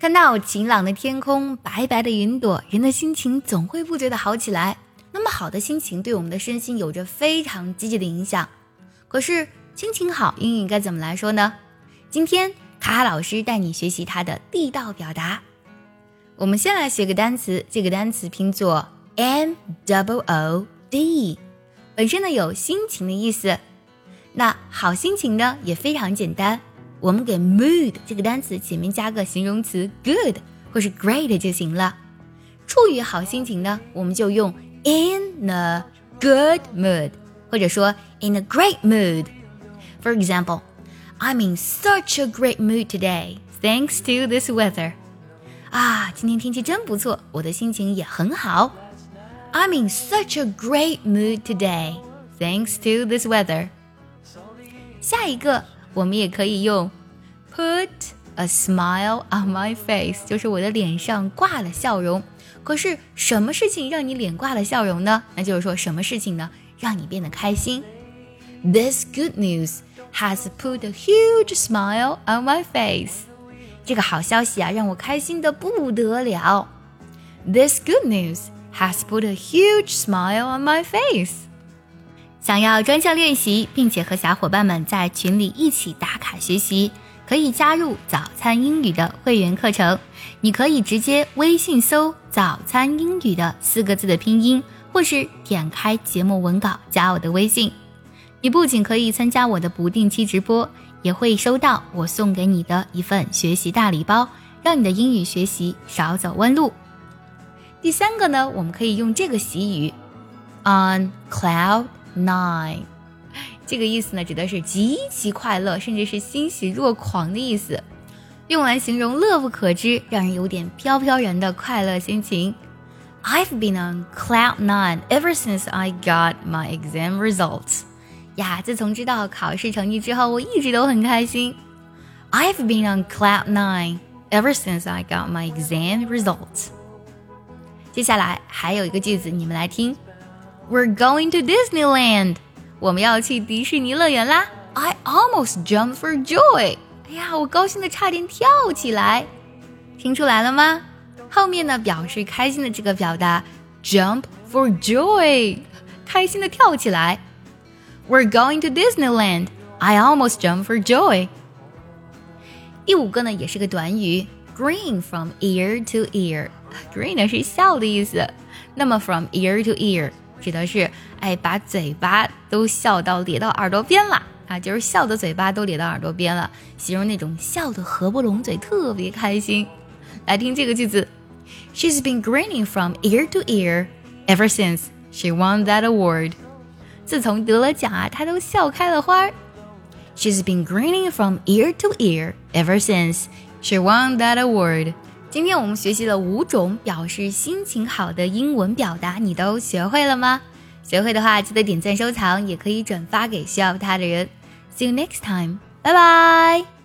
看到晴朗的天空、白白的云朵，人的心情总会不觉得好起来。那么好的心情对我们的身心有着非常积极的影响。可是心情好，英语该怎么来说呢？今天卡卡老师带你学习它的地道表达。我们先来学个单词，这个单词拼作 M D O O D 本身呢有心情的意思。那好心情呢也非常简单，我们给 mood 这个单词前面加个形容词 good 或是 great 就行了。处于好心情呢，我们就用 in a good mood，或者说 in a great mood。For example, I'm in such a great mood today, thanks to this weather. 啊，今天天气真不错，我的心情也很好。I'm in such a great mood today, thanks to this weather. 下一个， 我们也可以用 put a smile on my face，就是我的脸上挂了笑容。可是什么事情让你脸挂了笑容呢？那就是说什么事情呢，让你变得开心？This good news has put a huge smile on my face. 这个好消息啊，让我开心的不得了。This good news has put a huge smile on my face。 想要专项练习，并且和小伙伴们在群里一起打卡学习，可以加入早餐英语的会员课程。你可以直接微信搜“早餐英语”的四个字的拼音，或是点开节目文稿加我的微信。你不仅可以参加我的不定期直播。也会收到我送给你的一份学习大礼包，让你的英语学习少走弯路。第三个呢，我们可以用这个习语，on cloud nine，这个意思呢，指的是极其快乐，甚至是欣喜若狂的意思，用来形容乐不可支，让人有点飘飘然的快乐心情。I've been on cloud nine ever since I got my exam results. 呀，自从知道考试成绩之后，我一直都很开心。I've been on cloud nine ever since I got my exam results。接下来还有一个句子，你们来听 we're going to Disneyland. 我们要去迪士尼乐园啦！I almost jumped for joy. 哎呀，我高兴的差点跳起来。听出来了吗？后面呢，表示开心的这个表达，jump for joy，开心的跳起来。We're going to Disneyland. I almost jumped for joy. 第五个呢，也是个短语，grin from ear to ear。grin 呢是笑的意思，那么 from ear to ear。指的是哎把嘴巴都笑到咧到耳朵边了啊，就是笑的嘴巴都咧到耳朵边了，形容那种笑得合不拢嘴，特别开心。来听这个句子，She's been grinning from ear to ear ever since she won that award. 自从得了奖啊，她都笑开了花。She's been grinning from ear to ear ever since she won that award。 今天我们学习了五种表示心情好的英文表达，你都学会了吗？学会的话，记得点赞收藏，也可以转发给需要它的人。See you next time，拜拜。